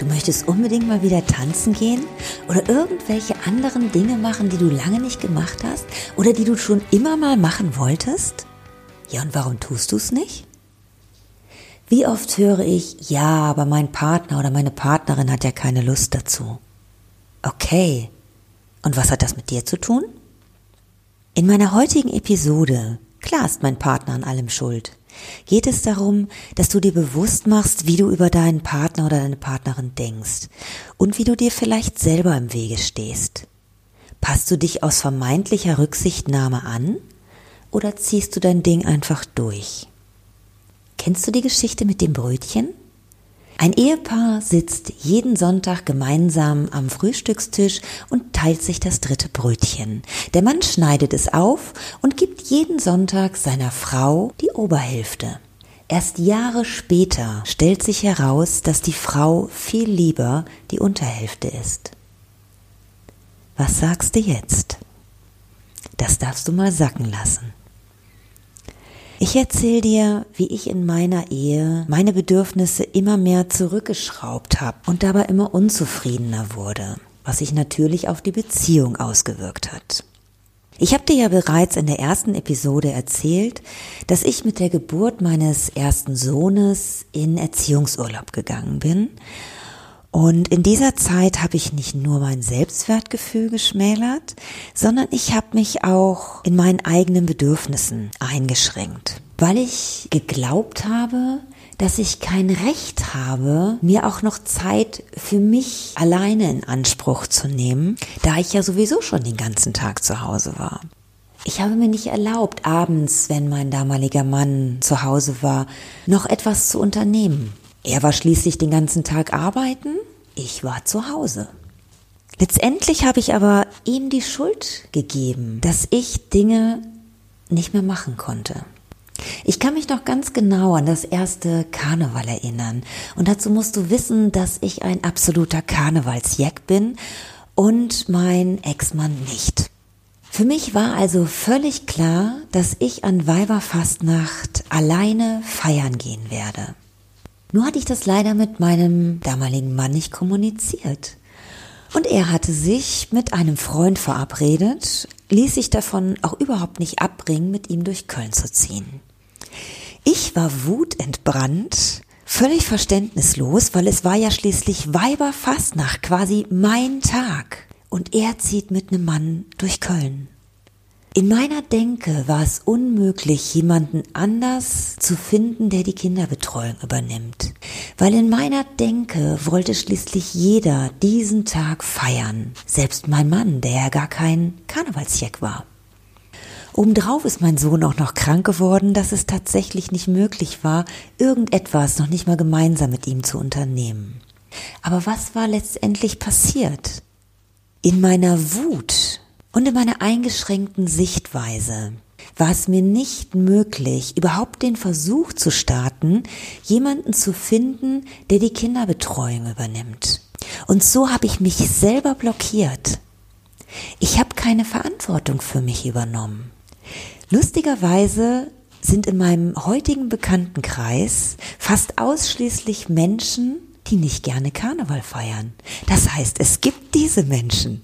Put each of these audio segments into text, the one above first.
Du möchtest unbedingt mal wieder tanzen gehen oder irgendwelche anderen Dinge machen, die du lange nicht gemacht hast oder die du schon immer mal machen wolltest? Ja, und warum tust du es nicht? Wie oft höre ich, ja, aber mein Partner oder meine Partnerin hat ja keine Lust dazu. Okay. Und was hat das mit dir zu tun? In meiner heutigen Episode, klar ist mein Partner an allem schuld, geht es darum, dass du dir bewusst machst, wie du über deinen Partner oder deine Partnerin denkst und wie du dir vielleicht selber im Wege stehst. Passt du dich aus vermeintlicher Rücksichtnahme an oder ziehst du dein Ding einfach durch? Kennst du die Geschichte mit dem Brötchen? Ein Ehepaar sitzt jeden Sonntag gemeinsam am Frühstückstisch und teilt sich das dritte Brötchen. Der Mann schneidet es auf und gibt jeden Sonntag seiner Frau die Oberhälfte. Erst Jahre später stellt sich heraus, dass die Frau viel lieber die Unterhälfte ist. Was sagst du jetzt? Das darfst du mal sacken lassen. Ich erzähle dir, wie ich in meiner Ehe meine Bedürfnisse immer mehr zurückgeschraubt habe und dabei immer unzufriedener wurde, was sich natürlich auf die Beziehung ausgewirkt hat. Ich habe dir ja bereits in der ersten Episode erzählt, dass ich mit der Geburt meines ersten Sohnes in Erziehungsurlaub gegangen bin und in dieser Zeit habe ich nicht nur mein Selbstwertgefühl geschmälert, sondern ich habe mich auch in meinen eigenen Bedürfnissen eingeschränkt, weil ich geglaubt habe, dass ich kein Recht habe, mir auch noch Zeit für mich alleine in Anspruch zu nehmen, da ich ja sowieso schon den ganzen Tag zu Hause war. Ich habe mir nicht erlaubt, abends, wenn mein damaliger Mann zu Hause war, noch etwas zu unternehmen. Er war schließlich den ganzen Tag arbeiten, ich war zu Hause. Letztendlich habe ich aber ihm die Schuld gegeben, dass ich Dinge nicht mehr machen konnte. Ich kann mich noch ganz genau an das erste Karneval erinnern. Und dazu musst du wissen, dass ich ein absoluter Karnevalsjack bin und mein Ex-Mann nicht. Für mich war also völlig klar, dass ich an Weiberfastnacht alleine feiern gehen werde. Nur hatte ich das leider mit meinem damaligen Mann nicht kommuniziert. Und er hatte sich mit einem Freund verabredet, ließ sich davon auch überhaupt nicht abbringen, mit ihm durch Köln zu ziehen. Ich war wutentbrannt, völlig verständnislos, weil es war ja schließlich Weiberfastnacht, quasi mein Tag. Und er zieht mit einem Mann durch Köln. In meiner Denke war es unmöglich, jemanden anders zu finden, der die Kinderbetreuung übernimmt. Weil in meiner Denke wollte schließlich jeder diesen Tag feiern. Selbst mein Mann, der ja gar kein Karnevalsjack war. Obendrauf ist mein Sohn auch noch krank geworden, dass es tatsächlich nicht möglich war, irgendetwas noch nicht mal gemeinsam mit ihm zu unternehmen. Aber was war letztendlich passiert? In meiner Wut und in meiner eingeschränkten Sichtweise war es mir nicht möglich, überhaupt den Versuch zu starten, jemanden zu finden, der die Kinderbetreuung übernimmt. Und so habe ich mich selber blockiert. Ich habe keine Verantwortung für mich übernommen. Lustigerweise sind in meinem heutigen Bekanntenkreis fast ausschließlich Menschen, die nicht gerne Karneval feiern. Das heißt, es gibt diese Menschen.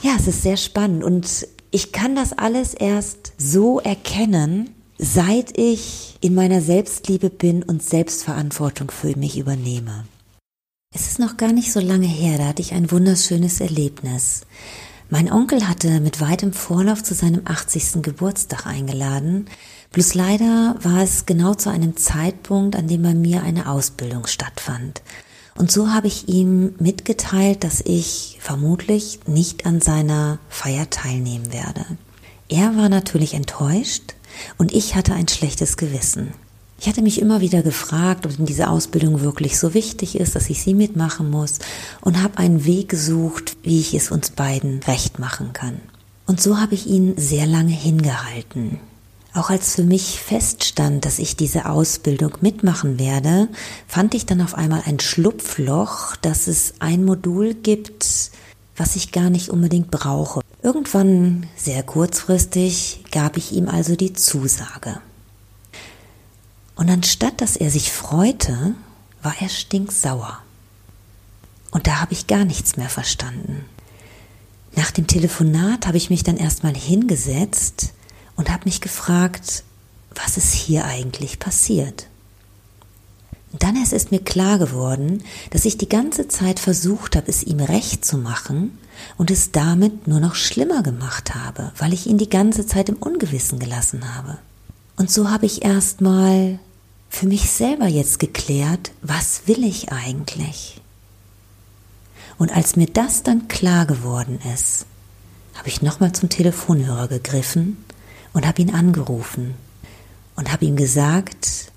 Ja, es ist sehr spannend und ich kann das alles erst so erkennen, seit ich in meiner Selbstliebe bin und Selbstverantwortung für mich übernehme. Es ist noch gar nicht so lange her, da hatte ich ein wunderschönes Erlebnis. Mein Onkel hatte mit weitem Vorlauf zu seinem 80. Geburtstag eingeladen, bloß leider war es genau zu einem Zeitpunkt, an dem bei mir eine Ausbildung stattfand. Und so habe ich ihm mitgeteilt, dass ich vermutlich nicht an seiner Feier teilnehmen werde. Er war natürlich enttäuscht und ich hatte ein schlechtes Gewissen. Ich hatte mich immer wieder gefragt, ob diese Ausbildung wirklich so wichtig ist, dass ich sie mitmachen muss und habe einen Weg gesucht, wie ich es uns beiden recht machen kann. Und so habe ich ihn sehr lange hingehalten. Auch als für mich feststand, dass ich diese Ausbildung mitmachen werde, fand ich dann auf einmal ein Schlupfloch, dass es ein Modul gibt, was ich gar nicht unbedingt brauche. Irgendwann, sehr kurzfristig, gab ich ihm also die Zusage. Und anstatt dass er sich freute, war er stinksauer. Und da habe ich gar nichts mehr verstanden. Nach dem Telefonat habe ich mich dann erstmal hingesetzt und habe mich gefragt, was ist hier eigentlich passiert? Und dann erst ist mir klar geworden, dass ich die ganze Zeit versucht habe, es ihm recht zu machen und es damit nur noch schlimmer gemacht habe, weil ich ihn die ganze Zeit im Ungewissen gelassen habe. Und so habe ich erstmal für mich selber jetzt geklärt, was will ich eigentlich? Und als mir das dann klar geworden ist, habe ich nochmal zum Telefonhörer gegriffen und habe ihn angerufen und habe ihm gesagt,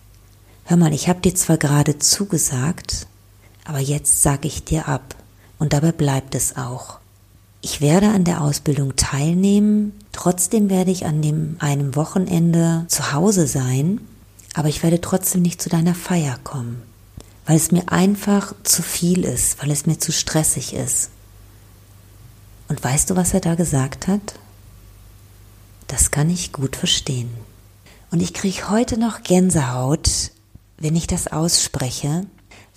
hör mal, ich habe dir zwar gerade zugesagt, aber jetzt sage ich dir ab und dabei bleibt es auch. Ich werde an der Ausbildung teilnehmen, trotzdem werde ich an dem einem Wochenende zu Hause sein aber ich werde trotzdem nicht zu deiner Feier kommen, weil es mir einfach zu viel ist, weil es mir zu stressig ist. Und weißt du, was er da gesagt hat? Das kann ich gut verstehen. Und ich kriege heute noch Gänsehaut, wenn ich das ausspreche,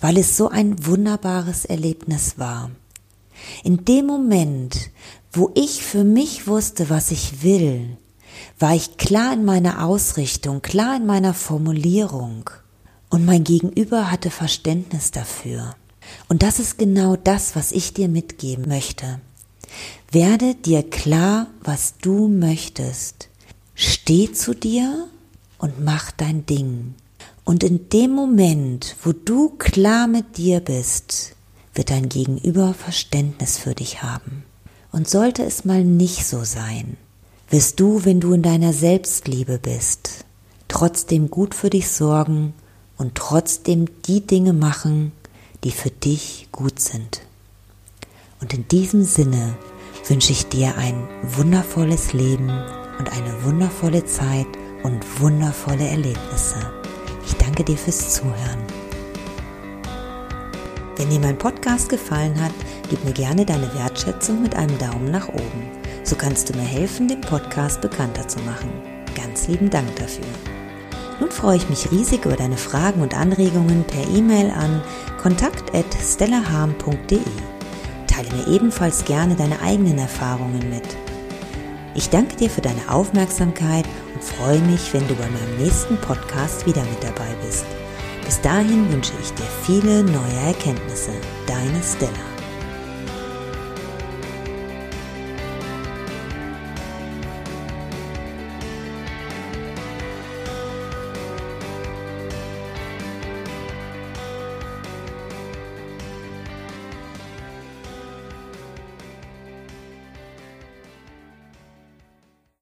weil es so ein wunderbares Erlebnis war. In dem Moment, wo ich für mich wusste, was ich will, war ich klar in meiner Ausrichtung, klar in meiner Formulierung und mein Gegenüber hatte Verständnis dafür. Und das ist genau das, was ich dir mitgeben möchte. Werde dir klar, was du möchtest. Steh zu dir und mach dein Ding. Und in dem Moment, wo du klar mit dir bist, wird dein Gegenüber Verständnis für dich haben. Und sollte es mal nicht so sein, wirst du, wenn du in deiner Selbstliebe bist, trotzdem gut für dich sorgen und trotzdem die Dinge machen, die für dich gut sind. Und in diesem Sinne wünsche ich dir ein wundervolles Leben und eine wundervolle Zeit und wundervolle Erlebnisse. Ich danke dir fürs Zuhören. Wenn dir mein Podcast gefallen hat, gib mir gerne deine Wertschätzung mit einem Daumen nach oben. So kannst du mir helfen, den Podcast bekannter zu machen. Ganz lieben Dank dafür. Nun freue ich mich riesig über deine Fragen und Anregungen per E-Mail an kontakt.stellaharm.de. Teile mir ebenfalls gerne deine eigenen Erfahrungen mit. Ich danke dir für deine Aufmerksamkeit und freue mich, wenn du bei meinem nächsten Podcast wieder mit dabei bist. Bis dahin wünsche ich dir viele neue Erkenntnisse. Deine Stella.